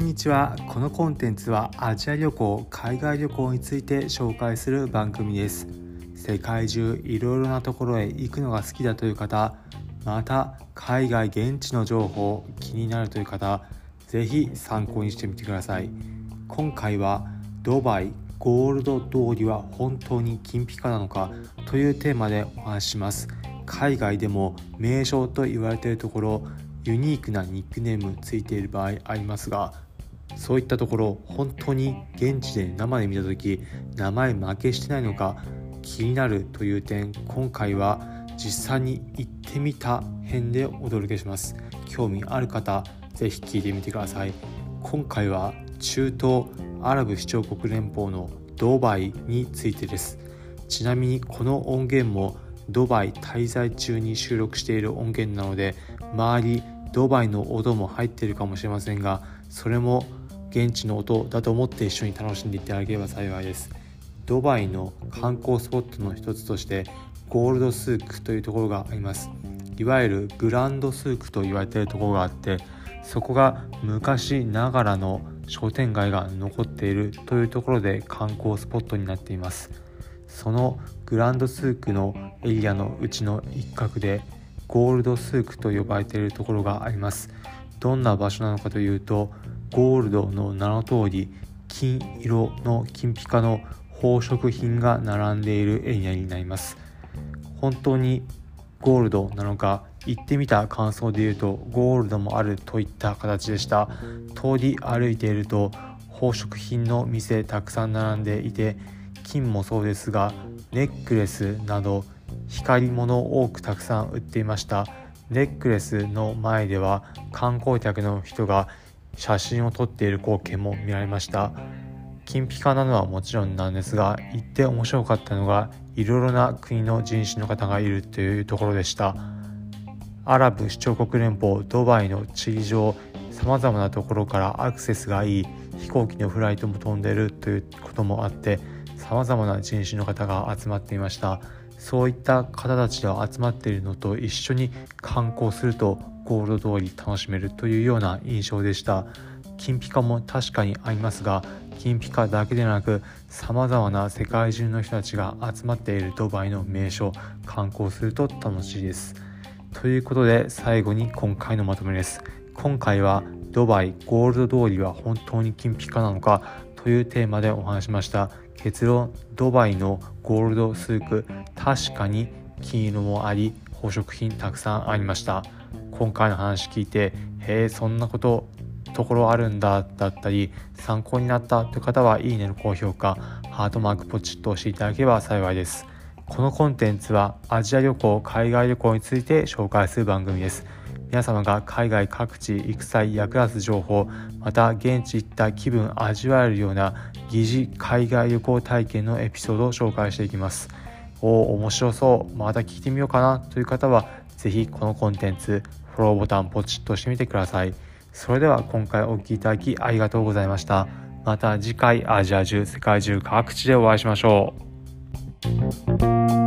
んにちは。このコンテンツはアジア旅行海外旅行について紹介する番組です。世界中いろいろなところへ行くのが好きだという方また海外現地の情報気になるという方ぜひ参考にしてみてください。今回はドバイゴールド通りは本当に金ピカなのかというテーマでお話しします。海外でも名称と言われているところユニークなニックネームついている場合ありますがそういったところ本当に現地で生で見た時名前負けしてないのか気になるという点今回は実際に行ってみた編でお届けします。興味ある方ぜひ聞いてみてください。今回は中東アラブ首長国連邦のドバイについてです。ちなみにこの音源もドバイ滞在中に収録している音源なので周りドバイの音も入っているかもしれませんがそれも現地の音だと思って一緒に楽しんでいただければ幸いです。ドバイの観光スポットの一つとしてゴールドスークというところがあります。いわゆるグランドスークと言われているところがあってそこが昔ながらの商店街が残っているというところで観光スポットになっています。そのグランドスークのエリアのうちの一角でゴールドスークと呼ばれているところがあります。どんな場所なのかというとゴールドの名の通り金色の金ピカの宝飾品が並んでいるエリアになります。本当にゴールドなのか行ってみた感想で言うとゴールドもあるといった形でした。通り歩いていると宝飾品の店たくさん並んでいて金もそうですがネックレスなど光り物を多くたくさん売っていました。ネックレスの前では観光客の人が写真を撮っている光景も見られました。金ピカなのはもちろんなんですが行って面白かったのがいろいろな国の人種の方がいるというところでした。アラブ首長国連邦ドバイの地理上さまざまなところからアクセスがいい飛行機のフライトも飛んでるということもあってさまざまな人種の方が集まっていました。そういった方たちが集まっているのと一緒に観光するとゴールド通り楽しめるというような印象でした。金ピカも確かにありますが金ピカだけでなくさまざまな世界中の人たちが集まっているドバイの名所観光すると楽しいです。ということで最後に今回のまとめです。今回はドバイゴールド通りは本当に金ピカなのかというテーマでお話しました。結論ドバイのゴールドスーク確かに金色もあり宝飾品たくさんありました。今回の話聞いてへえそんなことところあるんだだったり参考になったという方はいいねの高評価ハートマークポチッと押していただければ幸いです。このコンテンツはアジア旅行海外旅行について紹介する番組です。皆様が海外各地行く際役立つ情報また現地行った気分味わえるような疑似海外旅行体験のエピソードを紹介していきます。おお面白そう。また聞いてみようかな。という方は是非このコンテンツフォローボタンポチッとしてみてください。それでは今回お聴きいただきありがとうございました。また次回アジア中世界中各地でお会いしましょう。